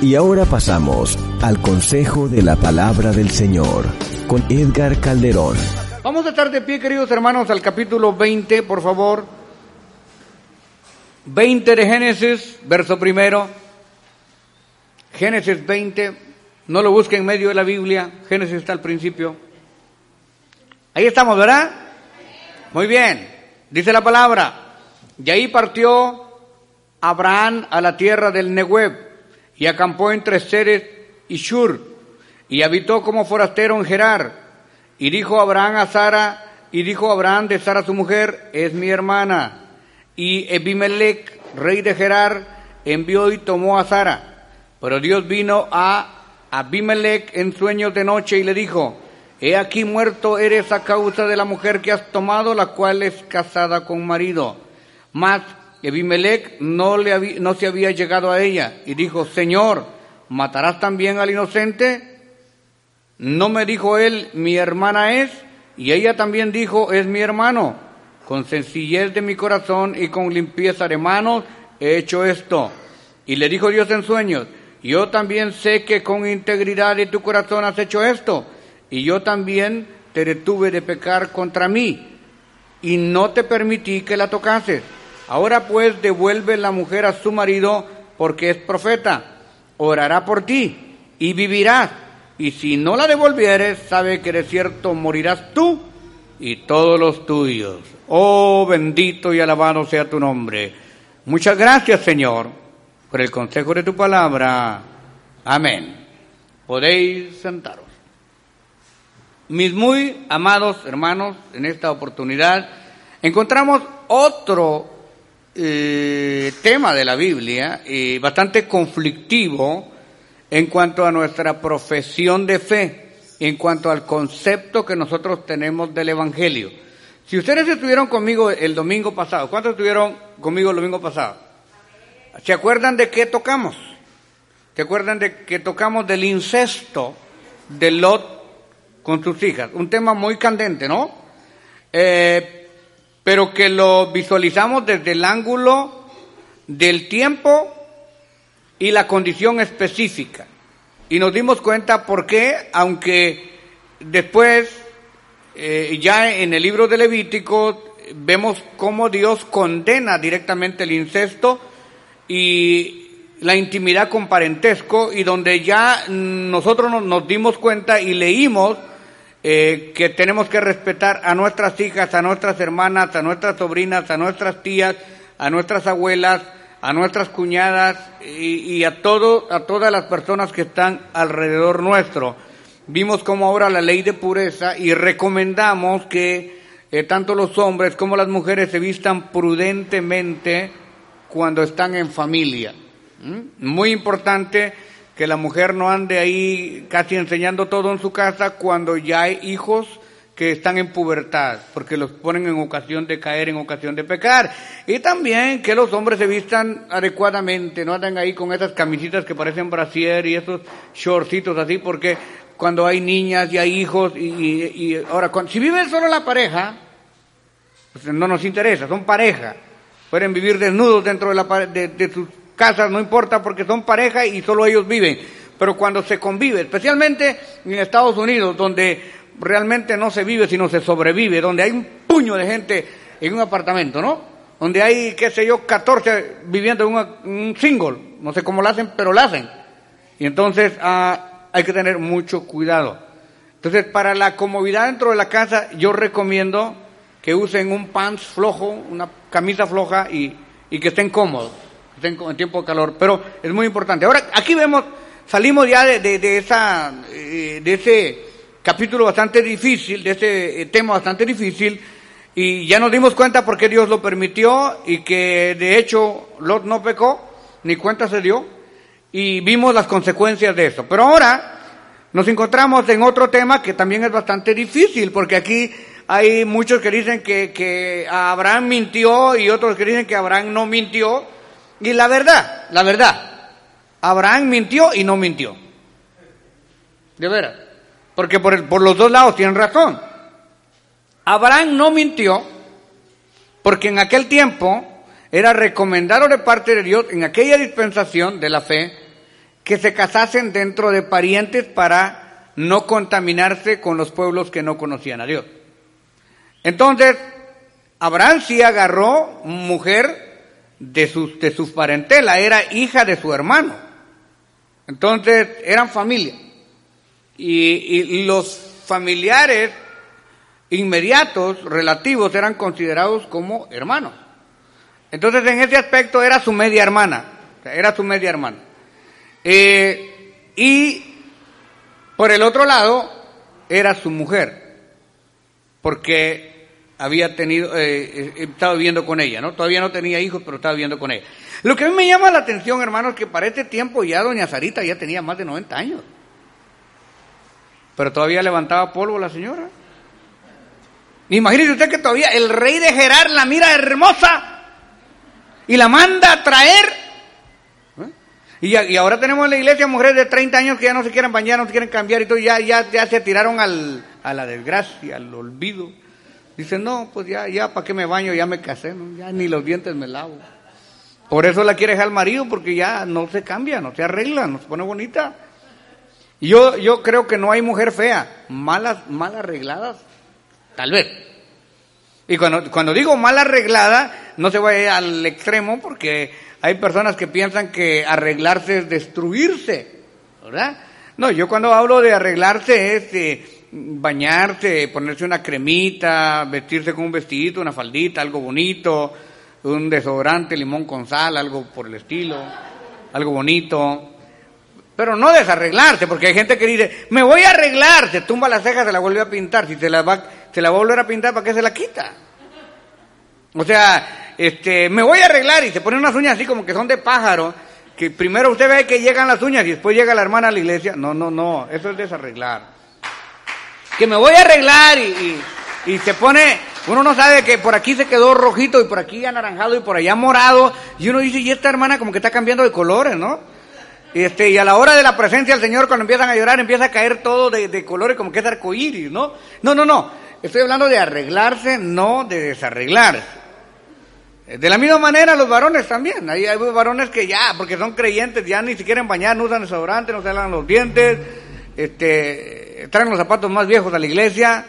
Y ahora pasamos al consejo de la palabra del Señor con Edgar Calderón. Vamos a estar de pie, queridos hermanos, al capítulo 20, por favor. 20 de Génesis, verso primero. Génesis 20, no lo busque en medio de la Biblia, Génesis está al principio. Ahí estamos, ¿verdad? Muy bien, dice la palabra. Y ahí partió Abraham a la tierra del Nehueb y acampó entre Ceres y Shur, y habitó como forastero en Gerar. Y dijo Abraham a Sara, y dijo Abraham de Sara su mujer, es mi hermana. Y Ebimelech, rey de Gerar, envió y tomó a Sara. Pero Dios vino a Abimelech en sueños de noche y le dijo, he aquí muerto eres a causa de la mujer que has tomado, la cual es casada con marido. Mas Ebimelech no, le no se había llegado a ella y dijo, Señor, ¿matarás también al inocente? No me dijo él, mi hermana es, y ella también dijo, es mi hermano. Con sencillez de mi corazón y con limpieza de manos he hecho esto. Y le dijo Dios en sueños, yo también sé que con integridad de tu corazón has hecho esto, y yo también te detuve de pecar contra mí, y no te permití que la tocases. Ahora pues devuelve la mujer a su marido porque es profeta, orará por ti y vivirás. Y si no la devolvieres, sabe que de cierto morirás tú y todos los tuyos. Oh, bendito y alabado sea tu nombre. Muchas gracias, Señor, por el consejo de tu palabra. Amén. Podéis sentaros. Mis muy amados hermanos, en esta oportunidad encontramos otro eh, tema de la Biblia y bastante conflictivo en cuanto a nuestra profesión de fe, en cuanto al concepto que nosotros tenemos del Evangelio. Si ustedes estuvieron conmigo el domingo pasado, ¿cuántos estuvieron conmigo el domingo pasado? ¿Se acuerdan de qué tocamos? ¿Se acuerdan de que tocamos del incesto de Lot con sus hijas? Un tema muy candente, ¿no? Eh, pero que lo visualizamos desde el ángulo del tiempo y la condición específica. Y nos dimos cuenta por qué, aunque después, eh, ya en el libro de Levítico, vemos cómo Dios condena directamente el incesto y la intimidad con parentesco, y donde ya nosotros nos, nos dimos cuenta y leímos eh, que tenemos que respetar a nuestras hijas, a nuestras hermanas, a nuestras sobrinas, a nuestras tías, a nuestras abuelas, a nuestras cuñadas y, a todo, a todas las personas que están alrededor nuestro. Vimos como ahora la ley de pureza y recomendamos que eh, tanto los hombres como las mujeres se vistan prudentemente cuando están en familia. Muy importante que la mujer no ande ahí casi enseñando todo en su casa cuando ya hay hijos que están en pubertad, porque los ponen en ocasión de caer, en ocasión de pecar. Y también que los hombres se vistan adecuadamente, no andan ahí con esas camisitas que parecen brasier y esos shortcitos así, porque cuando hay niñas y hay hijos, y, ahora, si vive solo la pareja, pues no nos interesa, son pareja. Pueden vivir desnudos dentro de, la, de, de sus casas, no importa porque son pareja y solo ellos viven. Pero cuando se convive, especialmente en Estados Unidos, donde realmente no se vive sino se sobrevive, donde hay un puño de gente en un apartamento, ¿no? Donde hay, qué sé yo, 14 viviendo en, un single, no sé cómo lo hacen, pero lo hacen. Y entonces ah, hay que tener mucho cuidado. Entonces, para la comodidad dentro de la casa, yo recomiendo que usen un pants flojo, una camisa floja y, y que estén cómodos en tiempo de calor, pero es muy importante. Ahora, aquí vemos, salimos ya de, esa, eh, de ese capítulo bastante difícil, de ese eh, tema bastante difícil, Y ya nos dimos cuenta por qué Dios lo permitió y que de hecho Lot no pecó, ni cuenta se dio, y vimos las consecuencias de eso. Pero ahora nos encontramos en otro tema que también es bastante difícil, porque aquí hay muchos que dicen que, que Abraham mintió y otros que dicen que Abraham no mintió. Y la verdad, la verdad, Abraham mintió y no mintió. De veras. Porque por, por los dos lados tienen razón. Abraham no mintió porque en aquel tiempo era recomendado de parte de Dios, en aquella dispensación de la fe, que se casasen dentro de parientes para no contaminarse con los pueblos que no conocían a Dios. Entonces, Abraham sí agarró mujer de su, de su parentela, era hija de su hermano. Entonces, eran familia. Y, y los familiares inmediatos, relativos, eran considerados como hermanos. Entonces, en ese aspecto era su media hermana, era su media hermana. Eh, y por el otro lado, era su mujer, porque había tenido, eh, eh, estaba viviendo con ella, ¿no? Todavía no tenía hijos, pero estaba viviendo con ella. Lo que a mí me llama la atención, hermanos, que para este tiempo ya doña Sarita ya tenía más de 90 años. Pero todavía levantaba polvo la señora. Imagínese usted que todavía el rey de Gerar la mira hermosa y la manda a traer y, y, ahora tenemos en la iglesia mujeres de 30 años que ya no se quieren bañar, no se quieren cambiar y todo, ya, ya, ya se tiraron al, a la desgracia, al olvido. Dicen, no, pues ya, ya, ¿para qué me baño? Ya me casé, ¿no? ya ni los dientes me lavo. Por eso la quiere dejar al marido, porque ya no se cambia, no se arregla, no se pone bonita. Y yo, yo creo que no hay mujer fea, malas, mal arregladas, tal vez. Y cuando, cuando digo mal arreglada, no se vaya al extremo, porque hay personas que piensan que arreglarse es destruirse, ¿verdad? No, yo cuando hablo de arreglarse es eh, bañarse, ponerse una cremita, vestirse con un vestidito, una faldita, algo bonito, un desodorante, limón con sal, algo por el estilo, algo bonito. Pero no desarreglarse, porque hay gente que dice, me voy a arreglar, se tumba las cejas, se la vuelve a pintar, si se la va, se la va a volver a pintar, ¿para qué se la quita? O sea, este, me voy a arreglar y se ponen unas uñas así como que son de pájaro, que primero usted ve que llegan las uñas y después llega la hermana a la iglesia. No, no, no, eso es desarreglar. Que me voy a arreglar y, y, se pone, uno no sabe que por aquí se quedó rojito y por aquí anaranjado y por allá morado, y uno dice, y esta hermana como que está cambiando de colores, ¿no? Y, este, y a la hora de la presencia del Señor, cuando empiezan a llorar, empieza a caer todo de, de colores como que es arcoíris, ¿no? No, no, no. Estoy hablando de arreglarse, no de desarreglar. De la misma manera los varones también. Hay, hay varones que ya, porque son creyentes, ya ni siquiera bañar, no usan desodorante, no se lavan los dientes, este, traen los zapatos más viejos a la iglesia.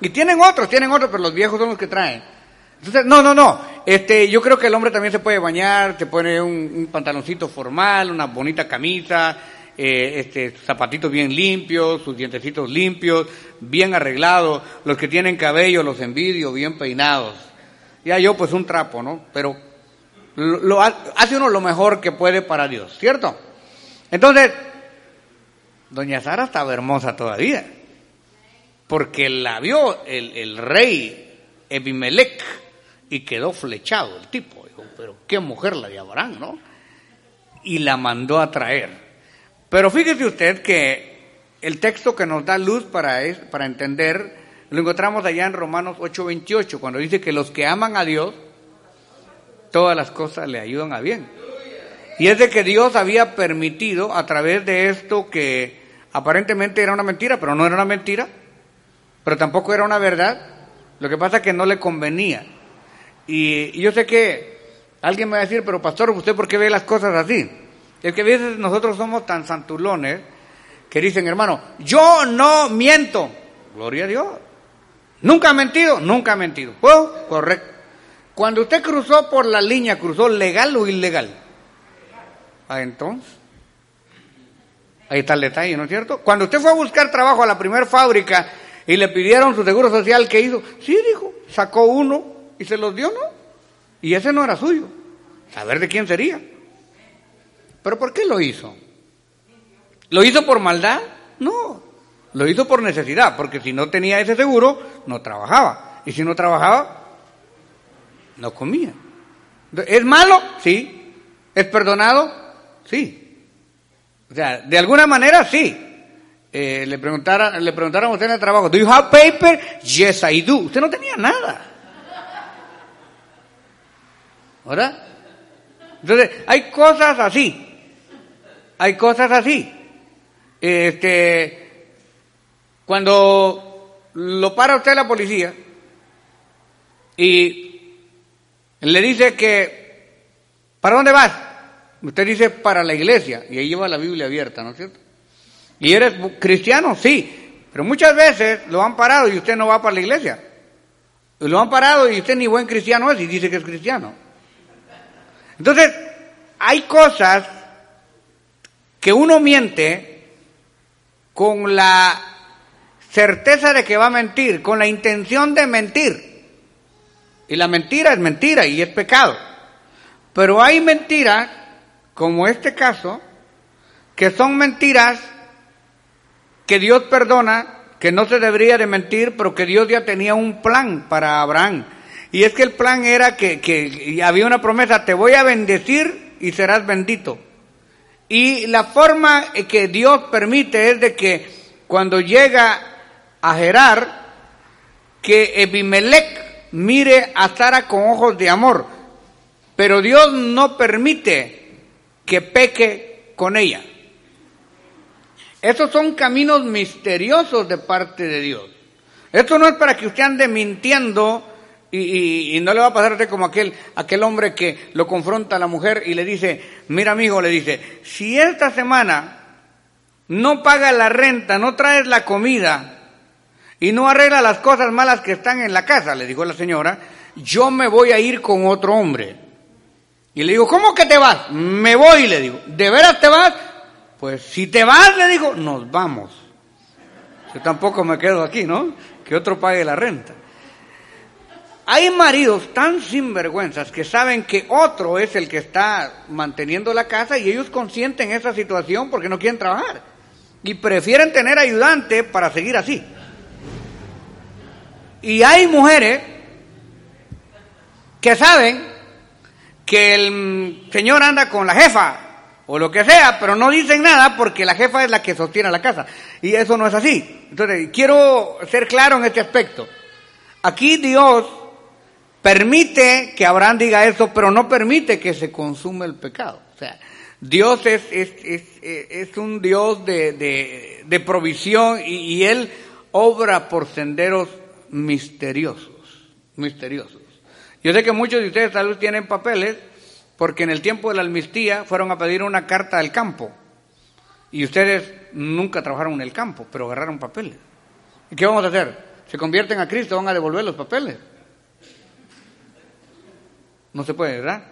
Y tienen otros, tienen otros, pero los viejos son los que traen. Entonces, no, no, no. Este, yo creo que el hombre también se puede bañar, se pone un, pantaloncito formal, una bonita camisa, eh, este, zapatitos bien limpios, sus dientecitos limpios, bien arreglados. Los que tienen cabello los envidio, bien peinados ya yo pues un trapo, ¿no? Pero lo, hace uno lo mejor que puede para Dios, ¿cierto? Entonces, doña Sara estaba hermosa todavía, porque la vio el, el rey Ebimelech y quedó flechado el tipo. Dijo, pero qué mujer la de Abraham, ¿no? Y la mandó a traer. Pero fíjese usted que el texto que nos da luz para, para entender lo encontramos allá en Romanos 8:28, cuando dice que los que aman a Dios, todas las cosas le ayudan a bien. Y es de que Dios había permitido a través de esto que aparentemente era una mentira, pero no era una mentira, pero tampoco era una verdad. Lo que pasa es que no le convenía. Y, yo sé que alguien me va a decir, pero pastor, ¿usted por qué ve las cosas así? Es que a veces nosotros somos tan santulones que dicen, hermano, yo no miento. Gloria a Dios. ¿Nunca ha mentido? Nunca ha mentido. ¿Puedo? Correcto. Cuando usted cruzó por la línea, ¿cruzó legal o ilegal? Ah, entonces. Ahí está el detalle, ¿no es cierto? Cuando usted fue a buscar trabajo a la primera fábrica y le pidieron su seguro social, ¿qué hizo? Sí, dijo, sacó uno y se los dio, ¿no? Y ese no era suyo. A ver de quién sería. ¿Pero por qué lo hizo? ¿Lo hizo por maldad? No. Lo hizo por necesidad, porque si no tenía ese seguro, no trabajaba. Y si no trabajaba, No comía. ¿Es malo? Sí. ¿Es perdonado? Sí. O sea, de alguna manera sí. Eh, le, preguntara, le preguntaron a usted en el trabajo, ¿Do you have paper? Yes, I do. Usted no tenía nada. ¿Verdad? Entonces, hay cosas así. Hay cosas así. Este, cuando lo para usted la policía y le dice que, ¿para dónde vas? Usted dice, para la iglesia, y ahí lleva la Biblia abierta, ¿no es cierto? ¿Y eres cristiano? Sí, pero muchas veces lo han parado y usted no va para la iglesia. Lo han parado y usted ni buen cristiano es y dice que es cristiano. Entonces, hay cosas que uno miente con la certeza de que va a mentir, con la intención de mentir. Y la mentira es mentira y es pecado. Pero hay mentiras, como este caso, que son mentiras que Dios perdona, que no se debería de mentir, pero que Dios ya tenía un plan para Abraham. Y es que el plan era que, que había una promesa, te voy a bendecir y serás bendito. Y la forma que Dios permite es de que cuando llega a Gerar, que Ebimelech mire a Sara con ojos de amor, pero Dios no permite que peque con ella. Esos son caminos misteriosos de parte de Dios. Esto no es para que usted ande mintiendo y, no le va a pasarte como aquel, aquel hombre que lo confronta a la mujer y le dice, mira amigo, le dice, si esta semana no paga la renta, no traes la comida y no arregla las cosas malas que están en la casa, le dijo la señora, yo me voy a ir con otro hombre. Y le digo, ¿cómo que te vas? Me voy, le digo, ¿de veras te vas? Pues si te vas, le digo, nos vamos. Yo tampoco me quedo aquí, ¿no? Que otro pague la renta. Hay maridos tan sinvergüenzas que saben que otro es el que está manteniendo la casa y ellos consienten esa situación porque no quieren trabajar. Y prefieren tener ayudante para seguir así. Y hay mujeres que saben que el señor anda con la jefa o lo que sea, pero no dicen nada porque la jefa es la que sostiene la casa. Y eso no es así. Entonces, quiero ser claro en este aspecto. Aquí Dios permite que Abraham diga eso, pero no permite que se consume el pecado. O sea, Dios es, es, es, es un Dios de, de, de provisión y, y, Él obra por senderos misteriosos, misteriosos. Yo sé que muchos de ustedes tal vez tienen papeles porque en el tiempo de la amnistía fueron a pedir una carta del campo y ustedes nunca trabajaron en el campo, pero agarraron papeles. ¿Y qué vamos a hacer? ¿Se convierten a Cristo? ¿Van a devolver los papeles? No se puede, ¿verdad?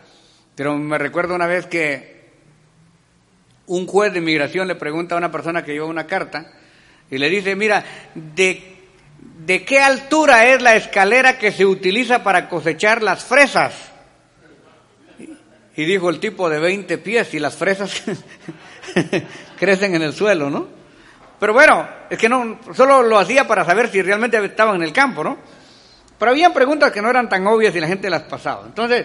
Pero me recuerdo una vez que un juez de inmigración le pregunta a una persona que lleva una carta y le dice, mira, ¿de, ¿de qué altura es la escalera que se utiliza para cosechar las fresas? Y dijo el tipo de 20 pies y las fresas crecen en el suelo, ¿no? Pero bueno, es que no, solo lo hacía para saber si realmente estaban en el campo, ¿no? Pero habían preguntas que no eran tan obvias y la gente las pasaba. Entonces,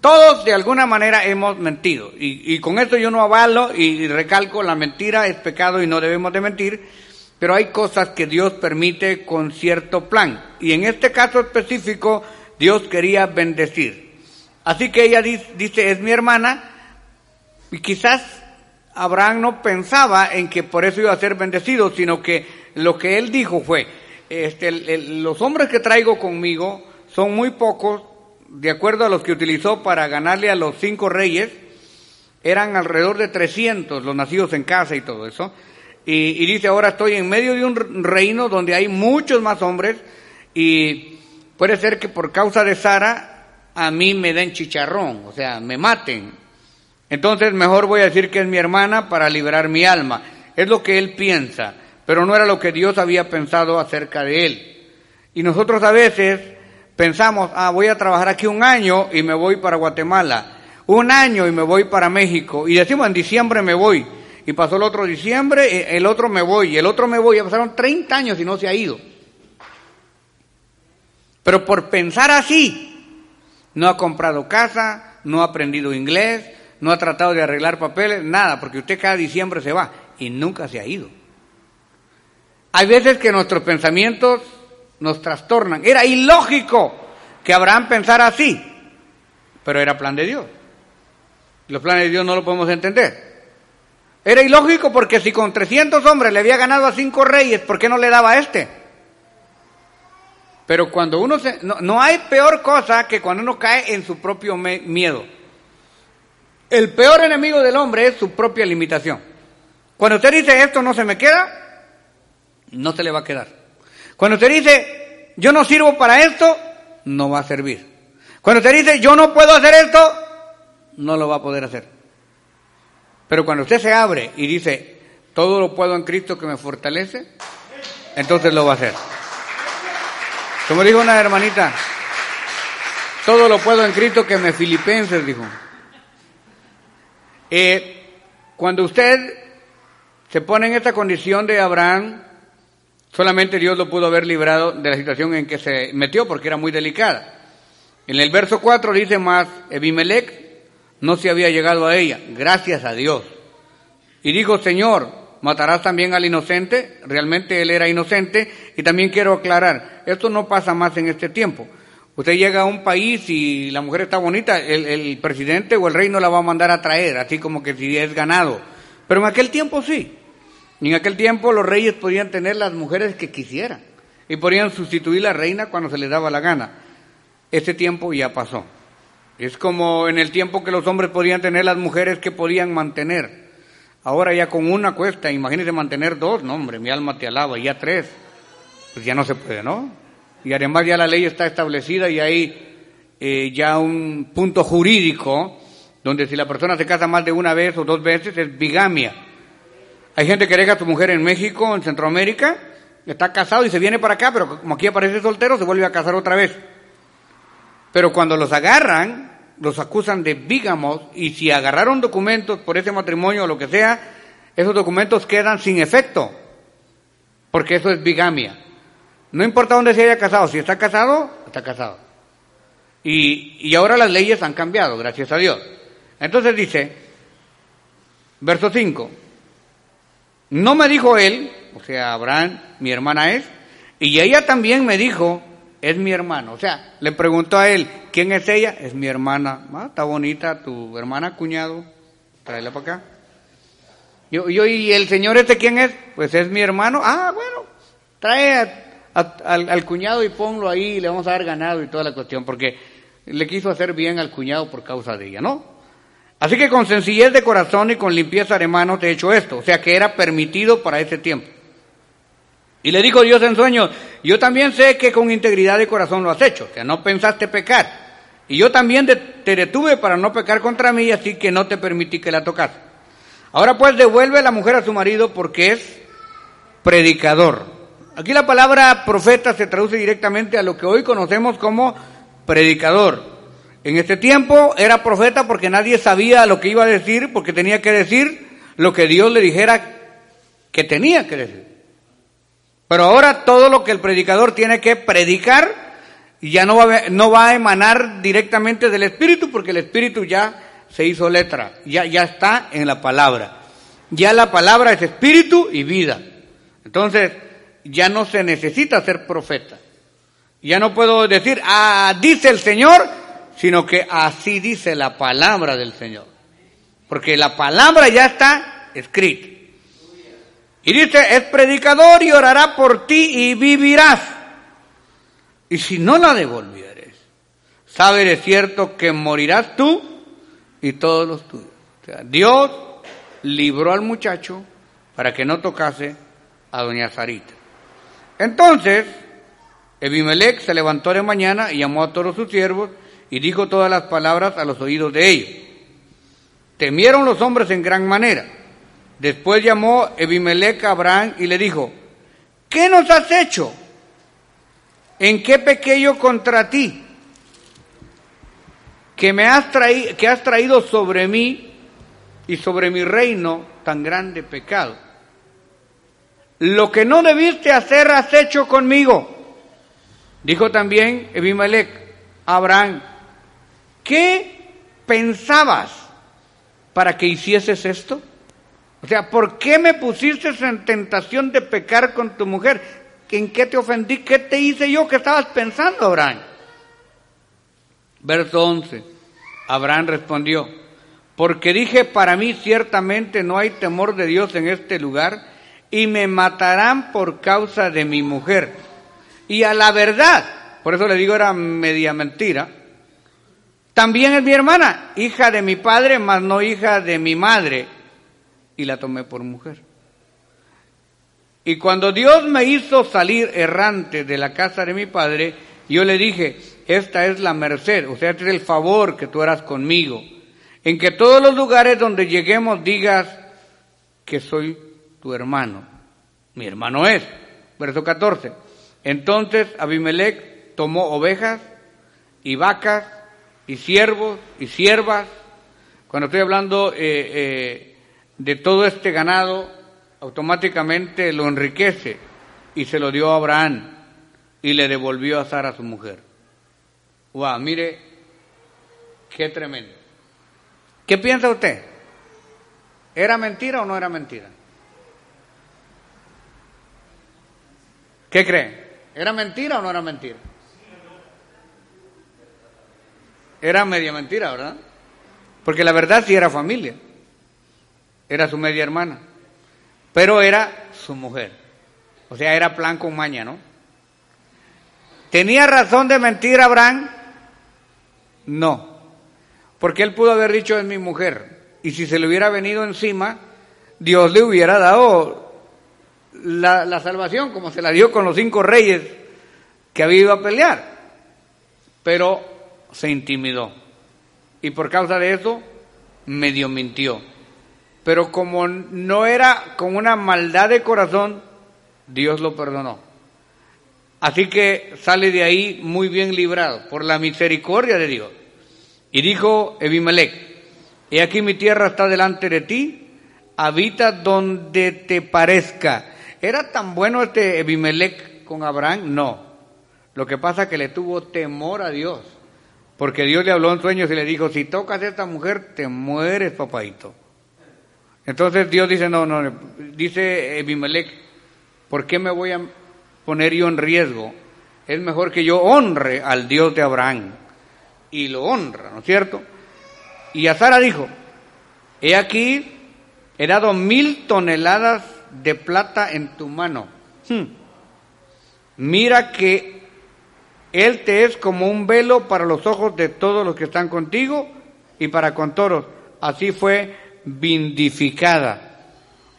todos de alguna manera hemos mentido. Y, con esto yo no avalo y, recalco, la mentira es pecado y no debemos de mentir, pero hay cosas que Dios permite con cierto plan. Y en este caso específico, Dios quería bendecir. Así que ella dice, es mi hermana, y quizás Abraham no pensaba en que por eso iba a ser bendecido, sino que lo que él dijo fue, este, los hombres que traigo conmigo son muy pocos, de acuerdo a los que utilizó para ganarle a los cinco reyes, eran alrededor de 300 los nacidos en casa y todo eso. Y, y, dice, ahora estoy en medio de un reino donde hay muchos más hombres y puede ser que por causa de Sara a mí me den chicharrón, o sea, me maten. Entonces mejor voy a decir que es mi hermana para liberar mi alma. Es lo que él piensa pero no era lo que Dios había pensado acerca de él. Y nosotros a veces pensamos, ah, voy a trabajar aquí un año y me voy para Guatemala, un año y me voy para México, y decimos en diciembre me voy, y pasó el otro diciembre, eh, el otro me voy, y el otro me voy, ya pasaron 30 años y no se ha ido. Pero por pensar así, No ha comprado casa, no ha aprendido inglés, no ha tratado de arreglar papeles, nada, porque usted cada diciembre se va y nunca se ha ido. Hay veces que nuestros pensamientos nos trastornan. Era ilógico que Abraham pensara así, pero era plan de Dios. Los planes de Dios no lo podemos entender. Era ilógico porque si con 300 hombres le había ganado a cinco reyes, ¿por qué no le daba a este? Pero cuando uno se... No, no hay peor cosa que cuando uno cae en su propio miedo. El peor enemigo del hombre es su propia limitación. Cuando usted dice esto no se me queda, no se le va a quedar. Cuando usted dice yo no sirvo para esto, no va a servir. Cuando usted dice yo no puedo hacer esto, no lo va a poder hacer. Pero cuando usted se abre y dice todo lo puedo en Cristo que me fortalece, entonces lo va a hacer. Como dijo una hermanita, todo lo puedo en Cristo que me filipenses, dijo. Eh, cuando usted se pone en esta condición de Abraham, solamente Dios lo pudo haber librado de la situación en que se metió porque era muy delicada. En el verso 4 dice más, Ebimelech no se había llegado a ella, gracias a Dios. Y dijo, Señor, ¿matarás también al inocente? Realmente él era inocente. Y también quiero aclarar, esto no pasa más en este tiempo. Usted llega a un país y la mujer está bonita, el, presidente o el rey no la va a mandar a traer, así como que si es ganado. Pero en aquel tiempo sí. En aquel tiempo los reyes podían tener las mujeres que quisieran y podían sustituir la reina cuando se les daba la gana. Ese tiempo ya pasó. Es como en el tiempo que los hombres podían tener las mujeres que podían mantener. Ahora ya con una cuesta, imagínese mantener dos, no hombre, mi alma te alaba, y ya tres, pues ya no se puede, ¿no? y además ya la ley está establecida y hay eh, ya un punto jurídico donde si la persona se casa más de una vez o dos veces es bigamia. Hay gente que deja a su mujer en México, en Centroamérica, está casado y se viene para acá, pero como aquí aparece soltero, se vuelve a casar otra vez. Pero cuando los agarran, los acusan de bigamos y si agarraron documentos por ese matrimonio o lo que sea, esos documentos quedan sin efecto, porque eso es bigamia. No importa dónde se haya casado, si está casado, está casado. Y, y ahora las leyes han cambiado, gracias a Dios. Entonces dice, verso 5, no me dijo él, o sea, Abraham, mi hermana es, y ella también me dijo, es mi hermano. O sea, le preguntó a él, ¿quién es ella? Es mi hermana. Ah, está bonita tu hermana, cuñado, tráela para acá. Yo, yo, ¿y el señor este quién es? Pues es mi hermano. Ah, bueno, trae al, cuñado y ponlo ahí y le vamos a dar ganado y toda la cuestión, porque le quiso hacer bien al cuñado por causa de ella, ¿no? Así que con sencillez de corazón y con limpieza de manos te he hecho esto, o sea que era permitido para ese tiempo. Y le dijo Dios en sueño, yo también sé que con integridad de corazón lo has hecho, que no pensaste pecar. Y yo también te detuve para no pecar contra mí, así que no te permití que la tocase. Ahora pues devuelve la mujer a su marido porque es predicador. Aquí la palabra profeta se traduce directamente a lo que hoy conocemos como predicador. En este tiempo era profeta porque nadie sabía lo que iba a decir, porque tenía que decir lo que Dios le dijera que tenía que decir. Pero ahora todo lo que el predicador tiene que predicar ya no va, a, no va a emanar directamente del Espíritu, porque el Espíritu ya se hizo letra, ya, ya está en la palabra. Ya la palabra es espíritu y vida. Entonces, ya no se necesita ser profeta. Ya no puedo decir, ah, dice el Señor, sino que así dice la palabra del Señor. Porque la palabra ya está escrita. Y dice, es predicador y orará por ti y vivirás. Y si no la devolvieres, sabe de cierto que morirás tú y todos los tuyos. O sea, Dios libró al muchacho para que no tocase a doña Sarita. Entonces, Ebimelech se levantó de mañana y llamó a todos sus siervos y dijo todas las palabras a los oídos de ellos. Temieron los hombres en gran manera. Después llamó Ebimelech a Abraham y le dijo, ¿qué nos has hecho? ¿En qué pequeño contra ti? Que me has traído, que has traído sobre mí y sobre mi reino tan grande pecado. Lo que no debiste hacer has hecho conmigo. Dijo también Ebimelech a Abraham, ¿qué pensabas para que hicieses esto? O sea, ¿por qué me pusiste en tentación de pecar con tu mujer? ¿En qué te ofendí? ¿Qué te hice yo? ¿Qué estabas pensando, Abraham? Verso 11. Abraham respondió, porque dije, para mí ciertamente no hay temor de Dios en este lugar y me matarán por causa de mi mujer. Y a la verdad, por eso le digo era media mentira, también es mi hermana, hija de mi padre, mas no hija de mi madre, y la tomé por mujer. Y cuando Dios me hizo salir errante de la casa de mi padre, yo le dije, esta es la merced, o sea, este es el favor que tú harás conmigo, en que todos los lugares donde lleguemos digas que soy tu hermano. Mi hermano es. Verso 14. Entonces Abimelech tomó ovejas y vacas y siervos y siervas. Cuando estoy hablando eh, eh, de todo este ganado, automáticamente lo enriquece y se lo dio a Abraham y le devolvió a Sara su mujer. Wow, mire, qué tremendo. ¿Qué piensa usted? ¿Era mentira o no era mentira? ¿Qué cree? ¿Era mentira o no era mentira? Era media mentira, ¿verdad? Porque la verdad sí era familia. Era su media hermana. Pero era su mujer. O sea, era plan con maña, ¿no? ¿Tenía razón de mentir Abraham? No. Porque él pudo haber dicho es mi mujer. Y si se le hubiera venido encima, Dios le hubiera dado la, la salvación como se la dio con los cinco reyes que había ido a pelear. Pero se intimidó. Y por causa de eso, medio mintió. Pero como no era con una maldad de corazón, Dios lo perdonó. Así que sale de ahí muy bien librado por la misericordia de Dios. Y dijo Ebimelech, he aquí mi tierra está delante de ti, habita donde te parezca. ¿Era tan bueno este Ebimelech con Abraham? No. Lo que pasa es que le tuvo temor a Dios, porque Dios le habló en sueños y le dijo, si tocas a esta mujer, te mueres, papadito. Entonces Dios dice, no, no, dice Ebimelech, ¿por qué me voy a poner yo en riesgo? Es mejor que yo honre al Dios de Abraham. Y lo honra, ¿no es cierto? Y a Sara dijo, he aquí, he dado mil toneladas de plata en tu mano. Hmm. Mira que Él te es como un velo para los ojos de todos los que están contigo y para con todos. Así fue vindificada.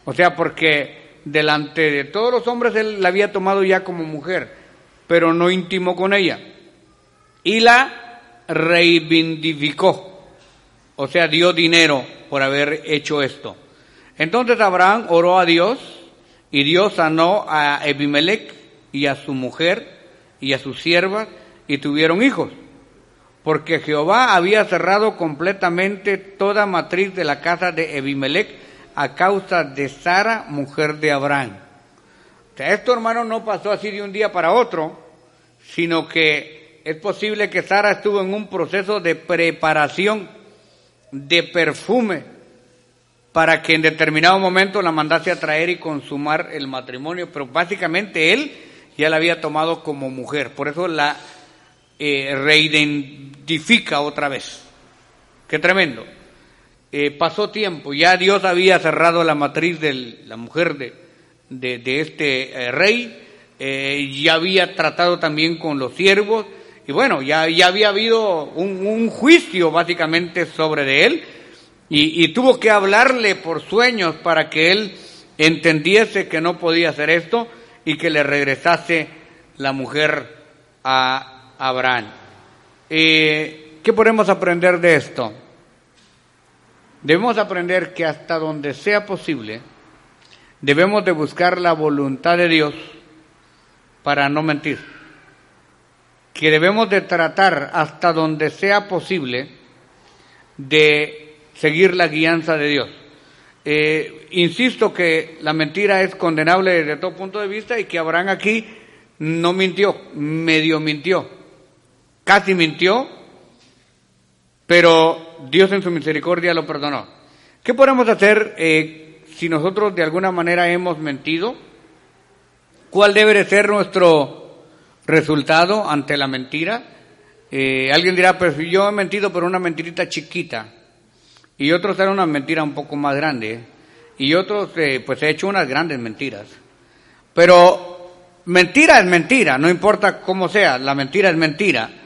O sea, porque delante de todos los hombres Él la había tomado ya como mujer, pero no intimó con ella. Y la reivindificó. O sea, dio dinero por haber hecho esto. Entonces Abraham oró a Dios y Dios sanó a Ebimelech y a su mujer y a sus siervas y tuvieron hijos, porque Jehová había cerrado completamente toda matriz de la casa de Ebimelech a causa de Sara, mujer de Abraham. O sea, esto hermano no pasó así de un día para otro, sino que es posible que Sara estuvo en un proceso de preparación de perfume para que en determinado momento la mandase a traer y consumar el matrimonio, pero básicamente él ya la había tomado como mujer, por eso la eh, reidentifica otra vez. Qué tremendo. Eh, pasó tiempo, ya Dios había cerrado la matriz de la mujer de, de, este eh, rey, ya había tratado también con los siervos, y bueno, ya, ya había habido un, un juicio básicamente sobre de él, y, tuvo que hablarle por sueños para que él entendiese que no podía hacer esto y que le regresase la mujer a Abraham. ¿Qué podemos aprender de esto? Debemos aprender que hasta donde sea posible, debemos de buscar la voluntad de Dios para no mentir. Que debemos de tratar hasta donde sea posible de seguir la guianza de Dios. Eh, insisto que la mentira es condenable desde todo punto de vista y que Abraham aquí no mintió, medio mintió, casi mintió, pero Dios en su misericordia lo perdonó. ¿Qué podemos hacer eh, si nosotros de alguna manera hemos mentido? ¿Cuál debe de ser nuestro resultado ante la mentira? Eh, alguien dirá, pues yo he mentido por una mentirita chiquita y otros eran una mentira un poco más grande y otros eh, pues he hecho unas grandes mentiras. Pero mentira es mentira, no importa cómo sea, la mentira es mentira.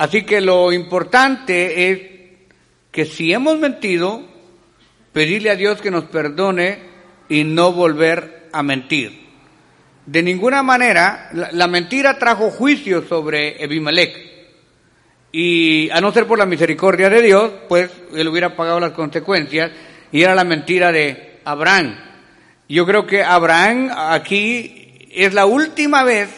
Así que lo importante es que si hemos mentido, pedirle a Dios que nos perdone y no volver a mentir. De ninguna manera, la, mentira trajo juicio sobre Ebimelech. Y a no ser por la misericordia de Dios, pues él hubiera pagado las consecuencias y era la mentira de Abraham. Yo creo que Abraham aquí es la última vez,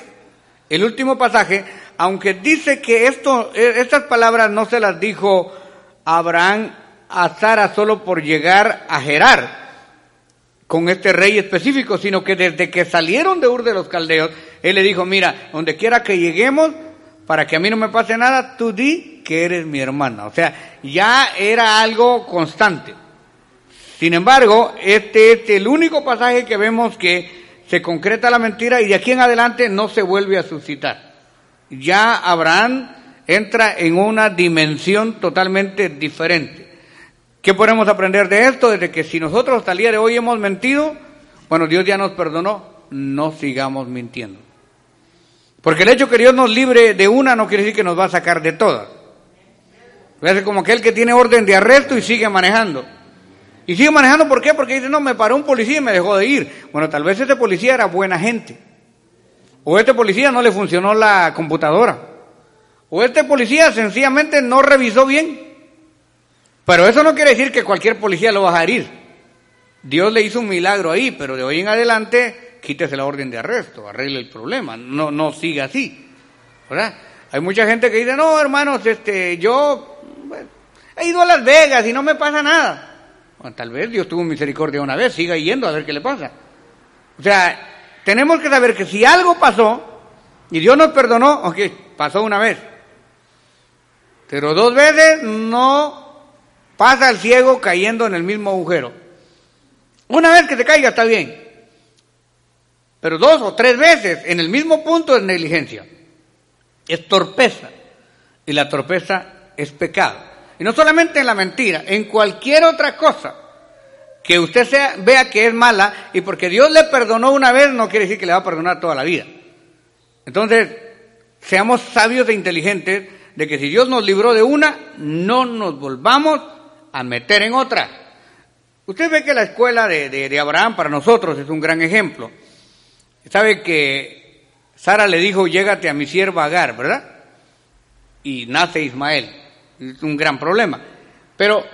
el último pasaje, aunque dice que esto, e, estas palabras no se las dijo Abraham a Sara solo por llegar a Gerar con este rey específico, sino que desde que salieron de Ur de los Caldeos, él le dijo, mira, donde quiera que lleguemos, para que a mí no me pase nada, tú di que eres mi hermana. O sea, ya era algo constante. Sin embargo, este es el único pasaje que vemos que se concreta la mentira y de aquí en adelante no se vuelve a suscitar. Ya Abraham entra en una dimensión totalmente diferente. ¿Qué podemos aprender de esto? Desde que si nosotros hasta el día de hoy hemos mentido, bueno, Dios ya nos perdonó, no sigamos mintiendo. Porque el hecho que Dios nos libre de una no quiere decir que nos va a sacar de todas. Es como aquel que tiene orden de arresto y sigue manejando. Y sigue manejando, ¿por qué? Porque dice, no, me paró un policía y me dejó de ir. Bueno, tal vez ese policía era buena gente. O este policía no le funcionó la computadora. O este policía sencillamente no revisó bien. Pero eso no quiere decir que cualquier policía lo va a herir. Dios le hizo un milagro ahí, pero de hoy en adelante quítese la orden de arresto, arregle el problema, no, no siga así. ¿Verdad? Hay mucha gente que dice, no, hermanos, este, yo he ido a Las Vegas y no me pasa nada. Bueno, tal vez Dios tuvo misericordia una vez, siga yendo a ver qué le pasa. O sea, tenemos que saber que si algo pasó y Dios nos perdonó, ok, pasó una vez. Pero dos veces no pasa el ciego cayendo en el mismo agujero. Una vez que se caiga está bien. Pero dos o tres veces en el mismo punto es negligencia. Es torpeza. Y la torpeza es pecado. Y no solamente en la mentira, en cualquier otra cosa que usted sea, vea que es mala y porque Dios le perdonó una vez no quiere decir que le va a perdonar toda la vida. Entonces, seamos sabios e inteligentes de que si Dios nos libró de una, no nos volvamos a meter en otra. Usted ve que la escuela de, de Abraham para nosotros es un gran ejemplo. Sabe que Sara le dijo, llégate a mi sierva Agar, ¿verdad? Y nace Ismael. Es un gran problema. Pero,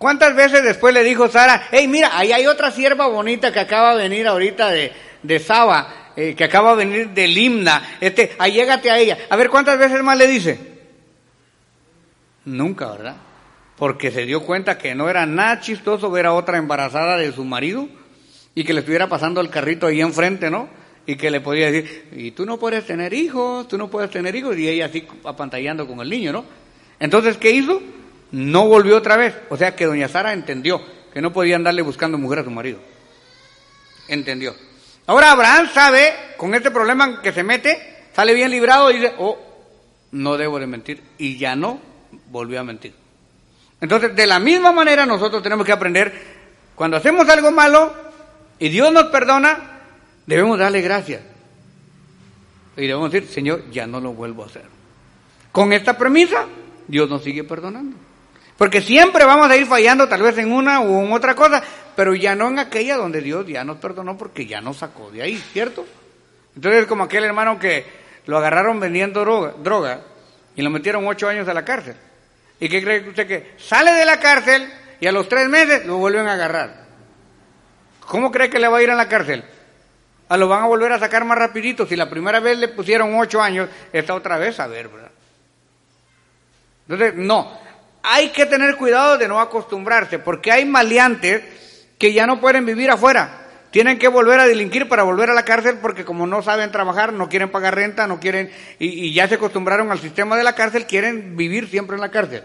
¿cuántas veces después le dijo Sara, hey, mira, ahí hay otra sierva bonita que acaba de venir ahorita de, de Saba, eh, que acaba de venir de Limna, este, ahí llégate a ella. A ver, ¿cuántas veces más le dice? Nunca, ¿verdad? Porque se dio cuenta que no era nada chistoso ver a otra embarazada de su marido y que le estuviera pasando el carrito ahí enfrente, ¿no? Y que le podía decir, y tú no puedes tener hijos, tú no puedes tener hijos, y ella así apantallando con el niño, ¿no? Entonces, ¿qué hizo? No volvió otra vez. O sea que doña Sara entendió que no podía andarle buscando mujer a su marido. Entendió. Ahora Abraham sabe, con este problema que se mete, sale bien librado y dice, oh, no debo de mentir. Y ya no volvió a mentir. Entonces, de la misma manera nosotros tenemos que aprender, cuando hacemos algo malo, y Dios nos perdona, debemos darle gracias. Y debemos decir, Señor, ya no lo vuelvo a hacer. Con esta premisa, Dios nos sigue perdonando. Porque siempre vamos a ir fallando tal vez en una u en otra cosa, pero ya no en aquella donde Dios ya nos perdonó porque ya nos sacó de ahí, ¿cierto? Entonces es como aquel hermano que lo agarraron vendiendo droga, droga y lo metieron ocho años a la cárcel. ¿Y qué cree usted que sale de la cárcel y a los tres meses lo vuelven a agarrar? ¿Cómo cree que le va a ir a la cárcel? A lo van a volver a sacar más rapidito. Si la primera vez le pusieron ocho años, esta otra vez a ver, ¿verdad? Entonces, no. Hay que tener cuidado de no acostumbrarse, porque hay maleantes que ya no pueden vivir afuera. Tienen que volver a delinquir para volver a la cárcel porque como no saben trabajar, no quieren pagar renta, no quieren, y, ya se acostumbraron al sistema de la cárcel, quieren vivir siempre en la cárcel.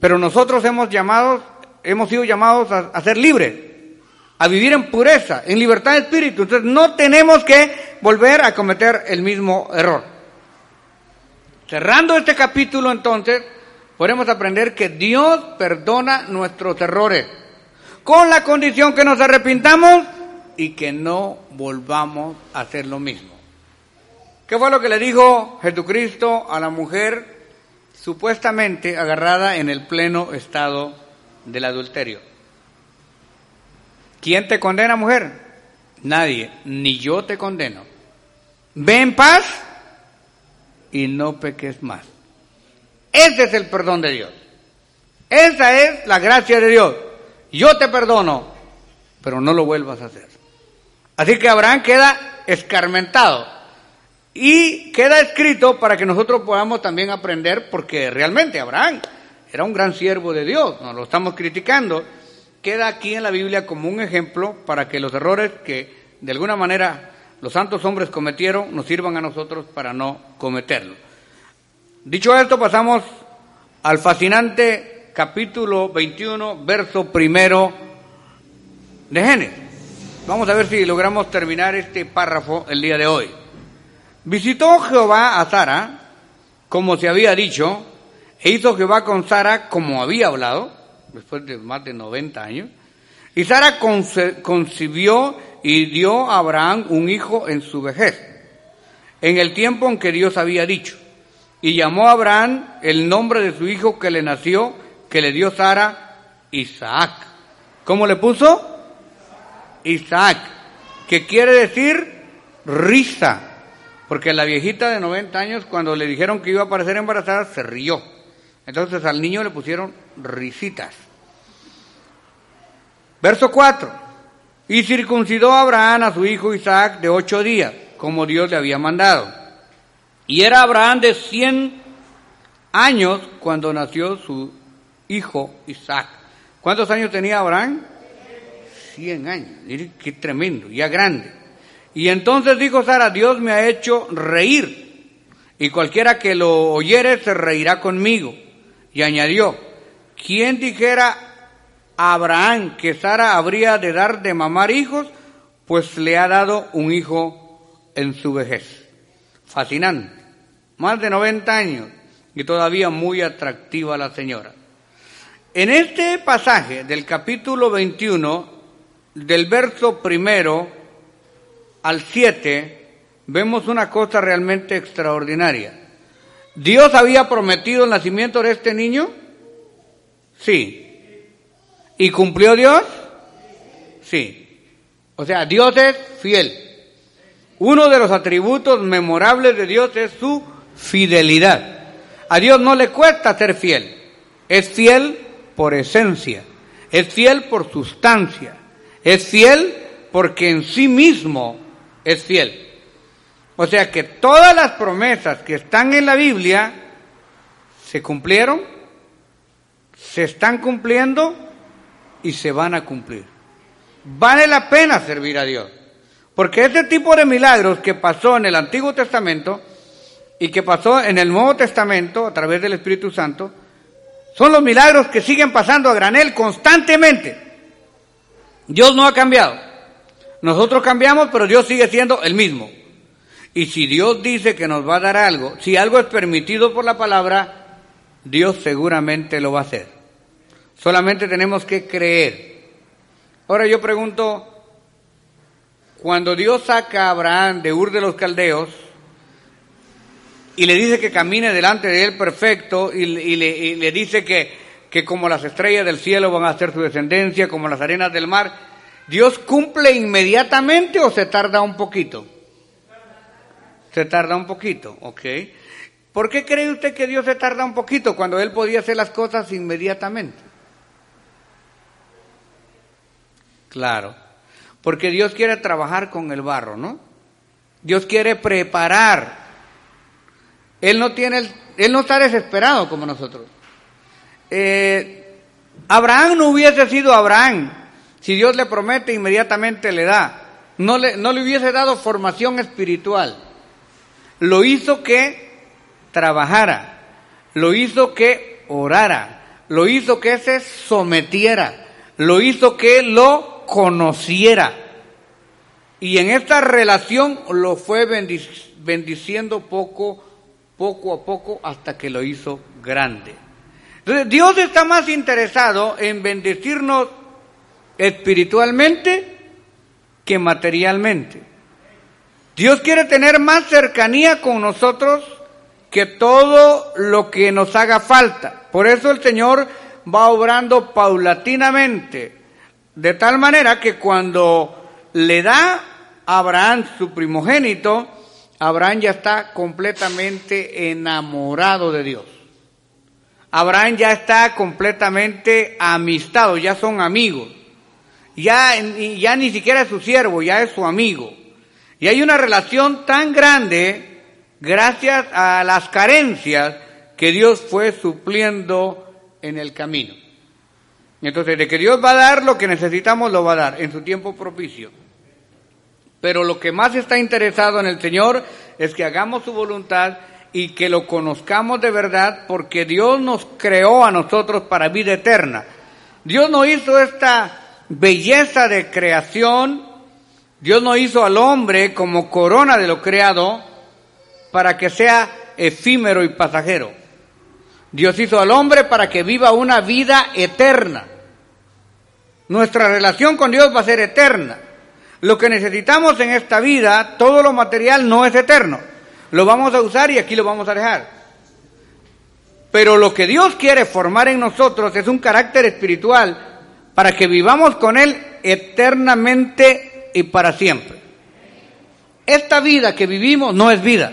Pero nosotros hemos llamados, hemos sido llamados a, a ser libres, a vivir en pureza, en libertad de espíritu. Entonces no tenemos que volver a cometer el mismo error. Cerrando este capítulo entonces, podemos aprender que Dios perdona nuestros errores, con la condición que nos arrepintamos y que no volvamos a hacer lo mismo. ¿Qué fue lo que le dijo Jesucristo a la mujer supuestamente agarrada en el pleno estado del adulterio? ¿Quién te condena, mujer? Nadie, ni yo te condeno. Ve en paz y no peques más. Ese es el perdón de Dios. Esa es la gracia de Dios. Yo te perdono, pero no lo vuelvas a hacer. Así que Abraham queda escarmentado. Y queda escrito para que nosotros podamos también aprender, porque realmente Abraham era un gran siervo de Dios, no lo estamos criticando. Queda aquí en la Biblia como un ejemplo para que los errores que de alguna manera los santos hombres cometieron nos sirvan a nosotros para no cometerlo. Dicho esto, pasamos al fascinante capítulo 21, verso primero de Génesis. Vamos a ver si logramos terminar este párrafo el día de hoy. Visitó Jehová a Sara, como se había dicho, e hizo Jehová con Sara como había hablado, después de más de 90 años. Y Sara concibió y dio a Abraham un hijo en su vejez, en el tiempo en que Dios había dicho. Y llamó a Abraham el nombre de su hijo que le nació, que le dio Sara, Isaac. ¿Cómo le puso? Isaac, que quiere decir risa, porque la viejita de 90 años cuando le dijeron que iba a aparecer embarazada se rió. Entonces al niño le pusieron risitas. Verso 4. Y circuncidó Abraham a su hijo Isaac de ocho días, como Dios le había mandado. Y era Abraham de 100 años cuando nació su hijo Isaac. ¿Cuántos años tenía Abraham? 100 años. Qué tremendo, ya grande. Y entonces dijo Sara, Dios me ha hecho reír, y cualquiera que lo oyere se reirá conmigo. Y añadió, ¿quién dijera a Abraham que Sara habría de dar de mamar hijos? Pues le ha dado un hijo en su vejez. Fascinante. Más de 90 años y todavía muy atractiva la señora. En este pasaje del capítulo 21, del verso primero al 7, vemos una cosa realmente extraordinaria. ¿Dios había prometido el nacimiento de este niño? Sí. ¿Y cumplió Dios? Sí. O sea, Dios es fiel. Uno de los atributos memorables de Dios es su fidelidad. A Dios no le cuesta ser fiel. Es fiel por esencia. Es fiel por sustancia. Es fiel porque en sí mismo es fiel. O sea que todas las promesas que están en la Biblia se cumplieron, se están cumpliendo y se van a cumplir. Vale la pena servir a Dios. Porque ese tipo de milagros que pasó en el Antiguo Testamento y que pasó en el Nuevo Testamento a través del Espíritu Santo, son los milagros que siguen pasando a granel constantemente. Dios no ha cambiado. Nosotros cambiamos, pero Dios sigue siendo el mismo. Y si Dios dice que nos va a dar algo, si algo es permitido por la palabra, Dios seguramente lo va a hacer. Solamente tenemos que creer. Ahora yo pregunto, cuando Dios saca a Abraham de Ur de los Caldeos y le dice que camine delante de él perfecto y, le, le, dice que, que como las estrellas del cielo van a ser su descendencia, como las arenas del mar, ¿Dios cumple inmediatamente o se tarda un poquito? Se tarda un poquito, ¿ok? ¿Por qué cree usted que Dios se tarda un poquito cuando Él podía hacer las cosas inmediatamente? Claro, porque Dios quiere trabajar con el barro, ¿no? Dios quiere preparar. Él no tiene, el, él no está desesperado como nosotros. Eh, Abraham no hubiese sido Abraham si Dios le promete inmediatamente le da. No le, no le hubiese dado formación espiritual. Lo hizo que trabajara, lo hizo que orara, lo hizo que se sometiera, lo hizo que lo conociera. Y en esta relación lo fue bendiciendo poco, poco a poco hasta que lo hizo grande. Entonces, Dios está más interesado en bendecirnos espiritualmente que materialmente. Dios quiere tener más cercanía con nosotros que todo lo que nos haga falta. Por eso el Señor va obrando paulatinamente, de tal manera que cuando le da a Abraham su primogénito, Abraham ya está completamente enamorado de Dios. Abraham ya está completamente amistado, ya son amigos. Ya, ya ni siquiera es su siervo, ya es su amigo. Y hay una relación tan grande gracias a las carencias que Dios fue supliendo en el camino. Entonces, de que Dios va a dar lo que necesitamos, lo va a dar en su tiempo propicio. Pero lo que más está interesado en el Señor es que hagamos su voluntad y que lo conozcamos de verdad porque Dios nos creó a nosotros para vida eterna. Dios no hizo esta belleza de creación, Dios no hizo al hombre como corona de lo creado para que sea efímero y pasajero. Dios hizo al hombre para que viva una vida eterna. Nuestra relación con Dios va a ser eterna. Lo que necesitamos en esta vida, todo lo material no es eterno. Lo vamos a usar y aquí lo vamos a dejar. Pero lo que Dios quiere formar en nosotros es un carácter espiritual para que vivamos con Él eternamente y para siempre. Esta vida que vivimos no es vida.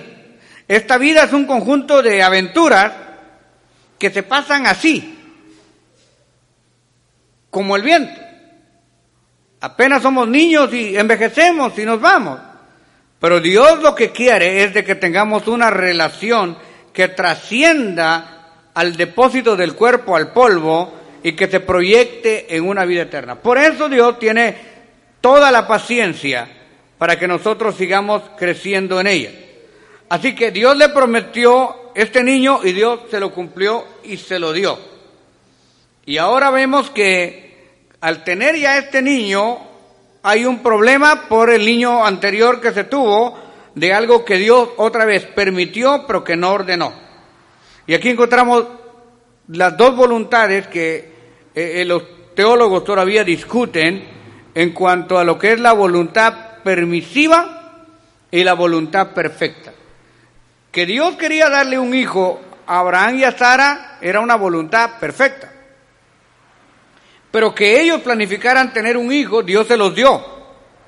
Esta vida es un conjunto de aventuras que se pasan así, como el viento. Apenas somos niños y envejecemos y nos vamos. Pero Dios lo que quiere es de que tengamos una relación que trascienda al depósito del cuerpo, al polvo, y que se proyecte en una vida eterna. Por eso Dios tiene toda la paciencia para que nosotros sigamos creciendo en ella. Así que Dios le prometió este niño y Dios se lo cumplió y se lo dio. Y ahora vemos que al tener ya este niño, hay un problema por el niño anterior que se tuvo de algo que Dios otra vez permitió pero que no ordenó. Y aquí encontramos las dos voluntades que eh, eh, los teólogos todavía discuten en cuanto a lo que es la voluntad permisiva y la voluntad perfecta. Que Dios quería darle un hijo a Abraham y a Sara era una voluntad perfecta. Pero que ellos planificaran tener un hijo, Dios se los dio.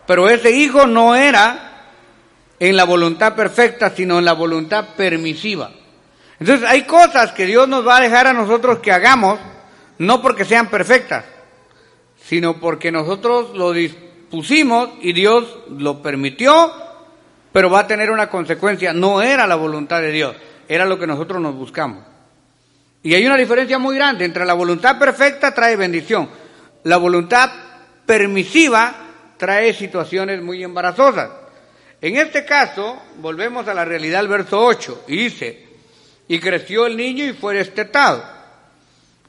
Pero ese hijo no era en la voluntad perfecta, sino en la voluntad permisiva. Entonces hay cosas que Dios nos va a dejar a nosotros que hagamos, no porque sean perfectas, sino porque nosotros lo dispusimos y Dios lo permitió, pero va a tener una consecuencia. No era la voluntad de Dios, era lo que nosotros nos buscamos. Y hay una diferencia muy grande entre la voluntad perfecta trae bendición, la voluntad permisiva trae situaciones muy embarazosas. En este caso, volvemos a la realidad del verso 8, y dice, y creció el niño y fue destetado.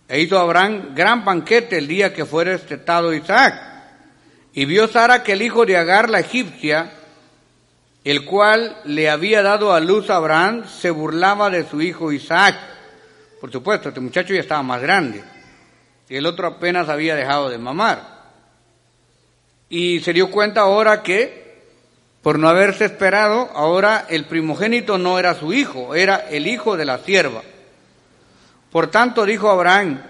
E hizo Abraham gran banquete el día que fue destetado Isaac. Y vio Sara que el hijo de Agar, la egipcia, el cual le había dado a luz a Abraham, se burlaba de su hijo Isaac. Por supuesto, este muchacho ya estaba más grande. Y el otro apenas había dejado de mamar. Y se dio cuenta ahora que, por no haberse esperado, ahora el primogénito no era su hijo, era el hijo de la sierva. Por tanto, dijo Abraham,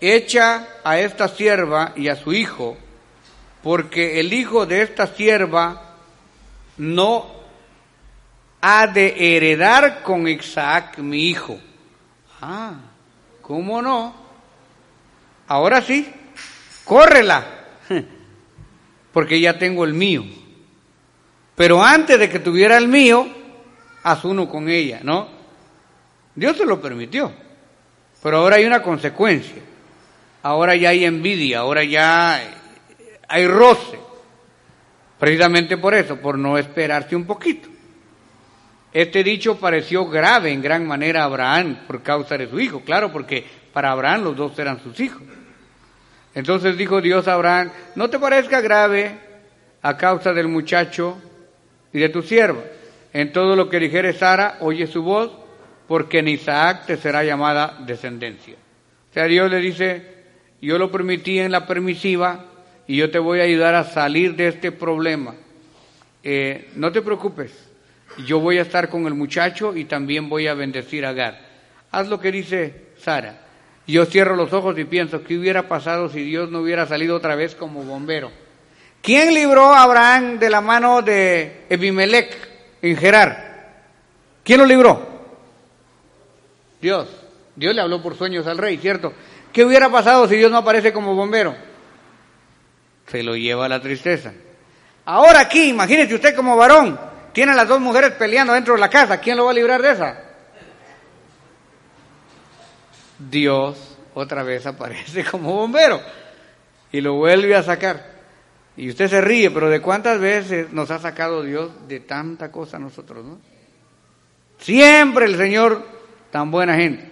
echa a esta sierva y a su hijo, porque el hijo de esta sierva no ha de heredar con Isaac mi hijo. Ah, ¿cómo no? Ahora sí, córrela, porque ya tengo el mío. Pero antes de que tuviera el mío, haz uno con ella, ¿no? Dios se lo permitió. Pero ahora hay una consecuencia. Ahora ya hay envidia, ahora ya hay roce. Precisamente por eso, por no esperarse un poquito. Este dicho pareció grave en gran manera a Abraham por causa de su hijo, claro, porque para Abraham los dos eran sus hijos. Entonces dijo Dios a Abraham, no te parezca grave a causa del muchacho y de tu sierva. En todo lo que dijere Sara, oye su voz, porque en Isaac te será llamada descendencia. O sea, Dios le dice, yo lo permití en la permisiva y yo te voy a ayudar a salir de este problema. Eh, no te preocupes, yo voy a estar con el muchacho y también voy a bendecir a Agar. Haz lo que dice Sara. Yo cierro los ojos y pienso, ¿qué hubiera pasado si Dios no hubiera salido otra vez como bombero? ¿Quién libró a Abraham de la mano de Ebimelech en Gerar? ¿Quién lo libró? Dios. Dios le habló por sueños al rey, ¿cierto? ¿Qué hubiera pasado si Dios no aparece como bombero? Se lo lleva a la tristeza. Ahora aquí, imagínese usted como varón, tiene las dos mujeres peleando dentro de la casa, ¿quién lo va a librar de esa? Dios otra vez aparece como bombero y lo vuelve a sacar. Y usted se ríe, pero ¿de cuántas veces nos ha sacado Dios de tanta cosa a nosotros, no? Siempre el Señor tan buena gente.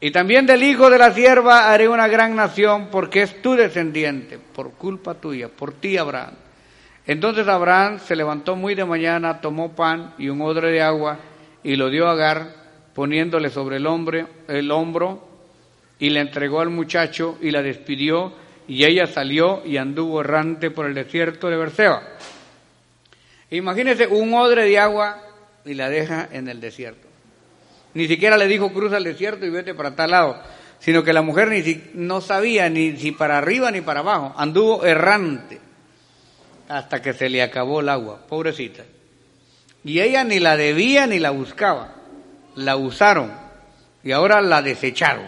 Y también del hijo de la sierva haré una gran nación porque es tu descendiente, por culpa tuya, por ti Abraham. Entonces Abraham se levantó muy de mañana, tomó pan y un odre de agua y lo dio a Agar, poniéndole sobre el, hombre, el hombro y le entregó al muchacho y la despidió y ella salió y anduvo errante por el desierto de Berseba. Imagínese un odre de agua y la deja en el desierto. Ni siquiera le dijo cruza el desierto y vete para tal lado, sino que la mujer ni no sabía ni si para arriba ni para abajo, anduvo errante hasta que se le acabó el agua, pobrecita. Y ella ni la debía ni la buscaba, la usaron y ahora la desecharon.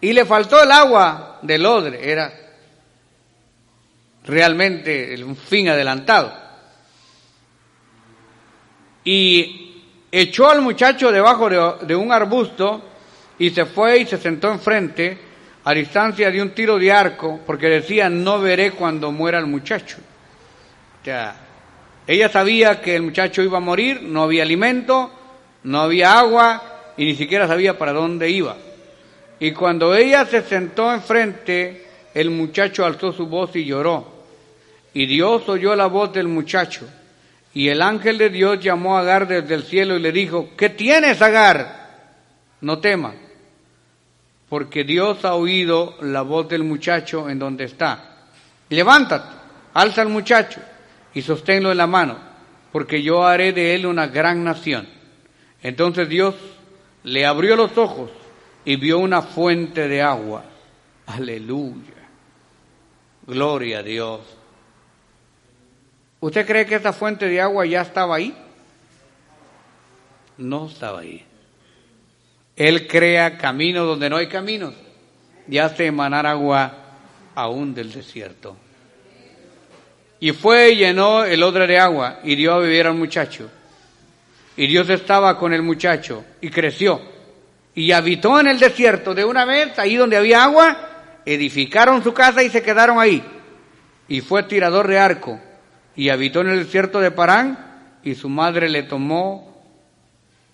Y le faltó el agua del odre, era realmente un fin adelantado. Y echó al muchacho debajo de, un arbusto y se fue y se sentó enfrente a distancia de un tiro de arco porque decía no veré cuando muera el muchacho. O sea, ella sabía que el muchacho iba a morir, no había alimento, no había agua y ni siquiera sabía para dónde iba. Y cuando ella se sentó enfrente, el muchacho alzó su voz y lloró. Y Dios oyó la voz del muchacho y el ángel de Dios llamó a Agar desde el cielo y le dijo, ¿qué tienes, Agar? No temas, porque Dios ha oído la voz del muchacho en donde está. Levántate, alza al muchacho y sosténlo en la mano, porque yo haré de él una gran nación. Entonces Dios le abrió los ojos y vio una fuente de agua. Aleluya. Gloria a Dios. ¿Usted cree que esta fuente de agua ya estaba ahí? No estaba ahí. Él crea caminos donde no hay caminos y hace emanar agua aún del desierto. Y fue y llenó el odre de agua y dio a beber al muchacho. Y Dios estaba con el muchacho y creció. Y habitó en el desierto de una vez, ahí donde había agua, edificaron su casa y se quedaron ahí. Y fue tirador de arco y habitó en el desierto de Parán y su madre le tomó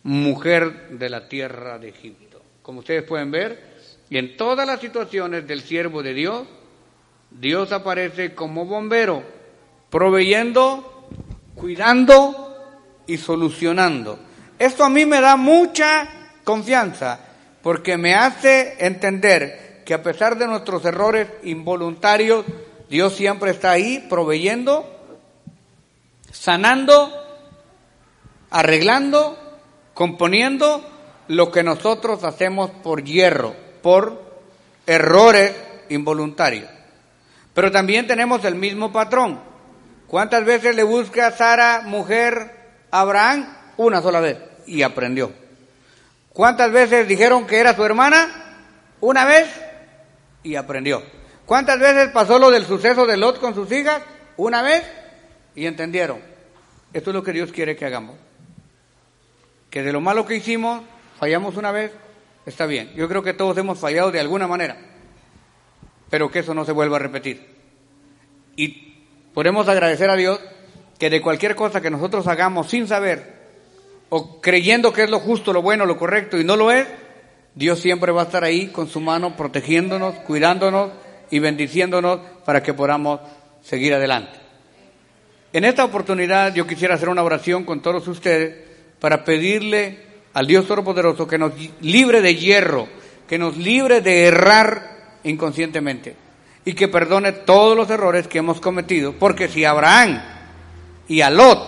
mujer de la tierra de Egipto. Como ustedes pueden ver, y en todas las situaciones del siervo de Dios, Dios aparece como bombero, proveyendo, cuidando y solucionando. Esto a mí me da mucha confianza porque me hace entender que a pesar de nuestros errores involuntarios, Dios siempre está ahí proveyendo sanando, arreglando, componiendo lo que nosotros hacemos por hierro, por errores involuntarios. Pero también tenemos el mismo patrón. ¿Cuántas veces le busca Sara, mujer, Abraham? Una sola vez. Y aprendió. ¿Cuántas veces dijeron que era su hermana? Una vez. Y aprendió. ¿Cuántas veces pasó lo del suceso de Lot con sus hijas? Una vez y entendieron. Esto es lo que Dios quiere que hagamos. Que de lo malo que hicimos, fallamos una vez, está bien. Yo creo que todos hemos fallado de alguna manera, pero que eso no se vuelva a repetir. Y podemos agradecer a Dios que de cualquier cosa que nosotros hagamos sin saber, o creyendo que es lo justo, lo bueno, lo correcto y no lo es, Dios siempre va a estar ahí con su mano protegiéndonos, cuidándonos y bendiciéndonos para que podamos seguir adelante. En esta oportunidad yo quisiera hacer una oración con todos ustedes para pedirle al Dios Todopoderoso que nos libre de hierro, que nos libre de errar inconscientemente y que perdone todos los errores que hemos cometido, porque si a Abraham y a Lot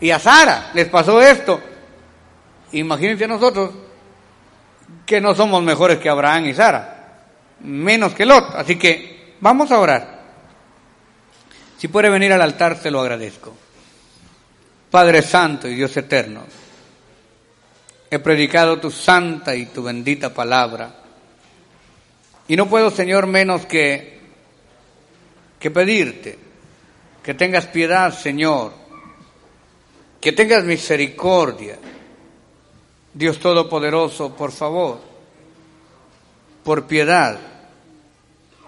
y a Sara les pasó esto, imagínense nosotros que no somos mejores que Abraham y Sara, menos que Lot, así que vamos a orar. Si puede venir al altar, se lo agradezco. Padre Santo y Dios Eterno, he predicado tu santa y tu bendita palabra. Y no puedo, Señor, menos que, que pedirte que tengas piedad, Señor, que tengas misericordia. Dios Todopoderoso, por favor, por piedad,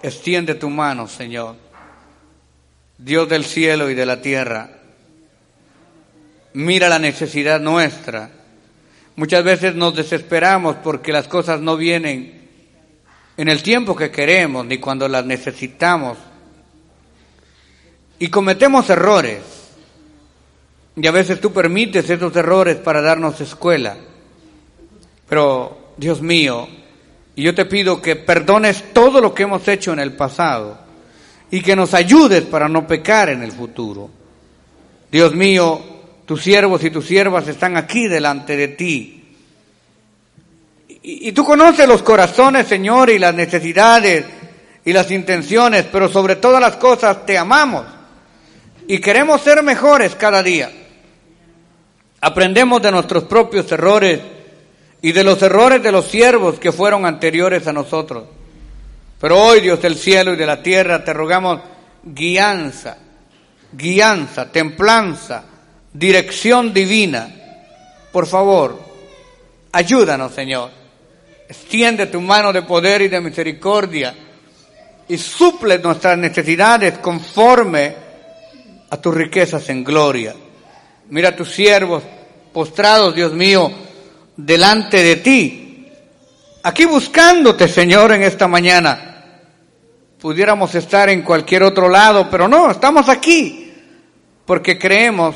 extiende tu mano, Señor. Dios del cielo y de la tierra, mira la necesidad nuestra. Muchas veces nos desesperamos porque las cosas no vienen en el tiempo que queremos ni cuando las necesitamos. Y cometemos errores. Y a veces tú permites esos errores para darnos escuela. Pero, Dios mío, yo te pido que perdones todo lo que hemos hecho en el pasado y que nos ayudes para no pecar en el futuro. Dios mío, tus siervos y tus siervas están aquí delante de ti. Y, tú conoces los corazones, Señor, y las necesidades y las intenciones, pero sobre todas las cosas te amamos y queremos ser mejores cada día. Aprendemos de nuestros propios errores y de los errores de los siervos que fueron anteriores a nosotros. Pero hoy, Dios del cielo y de la tierra, te rogamos guianza, guianza, templanza, dirección divina. Por favor, ayúdanos, Señor. Extiende tu mano de poder y de misericordia y suple nuestras necesidades conforme a tus riquezas en gloria. Mira tus siervos postrados, Dios mío, delante de ti aquí buscándote, Señor, en esta mañana. Pudiéramos estar en cualquier otro lado, pero no, estamos aquí porque creemos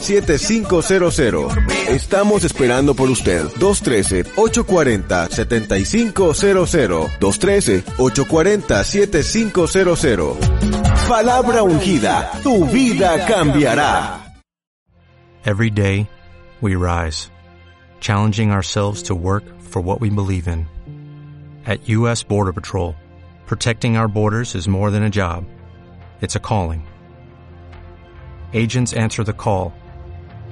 213-840-7500. Estamos esperando por usted. 213-840-7500. 213-840-7500. Palabra ungida. Tu vida cambiará. Every day, we rise, challenging ourselves to work for what we believe in. At U.S. Border Patrol, protecting our borders is more than a job, it's a calling. Agents answer the call,